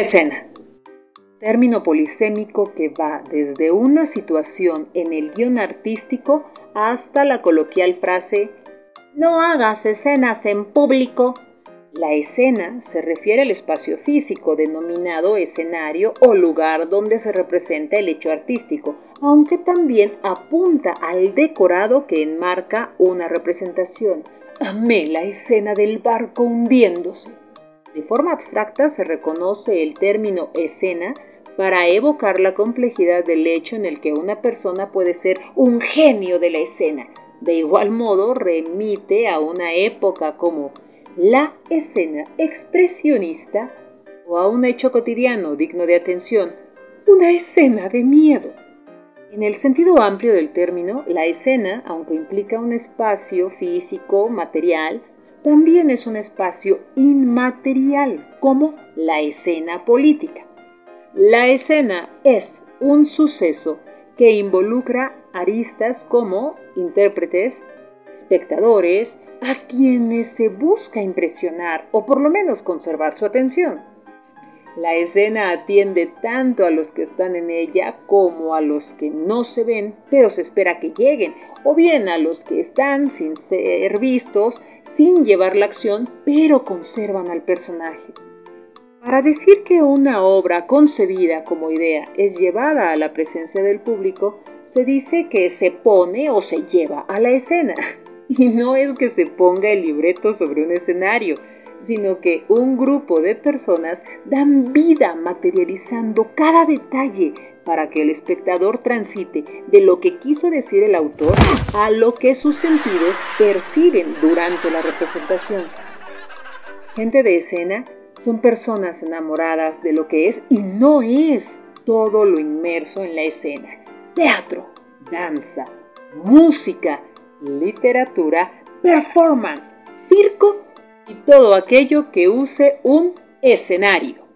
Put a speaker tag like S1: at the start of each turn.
S1: Escena. Término polisémico que va desde una situación en el guion artístico hasta la coloquial frase no hagas escenas en público. La escena se refiere al espacio físico denominado escenario o lugar donde se representa el hecho artístico, aunque también apunta al decorado que enmarca una representación. Amé la escena del barco hundiéndose. De forma abstracta se reconoce el término escena para evocar la complejidad del hecho en el que una persona puede ser un genio de la escena. De igual modo, remite a una época como la escena expresionista o a un hecho cotidiano digno de atención, una escena de miedo. En el sentido amplio del término, la escena, aunque implica un espacio físico, material, también es un espacio inmaterial, como la escena política. La escena es un suceso que involucra aristas como intérpretes, espectadores, a quienes se busca impresionar o por lo menos conservar su atención. La escena atiende tanto a los que están en ella como a los que no se ven, pero se espera que lleguen, o bien a los que están sin ser vistos, sin llevar la acción, pero conservan al personaje. Para decir que una obra concebida como idea es llevada a la presencia del público, se dice que se pone o se lleva a la escena. Y no es que se ponga el libreto sobre un escenario, sino que un grupo de personas dan vida materializando cada detalle para que el espectador transite de lo que quiso decir el autor a lo que sus sentidos perciben durante la representación. Gente de escena son personas enamoradas de lo que es y no es todo lo inmerso en la escena. Teatro, danza, música, literatura, performance, circo y todo aquello que use un escenario.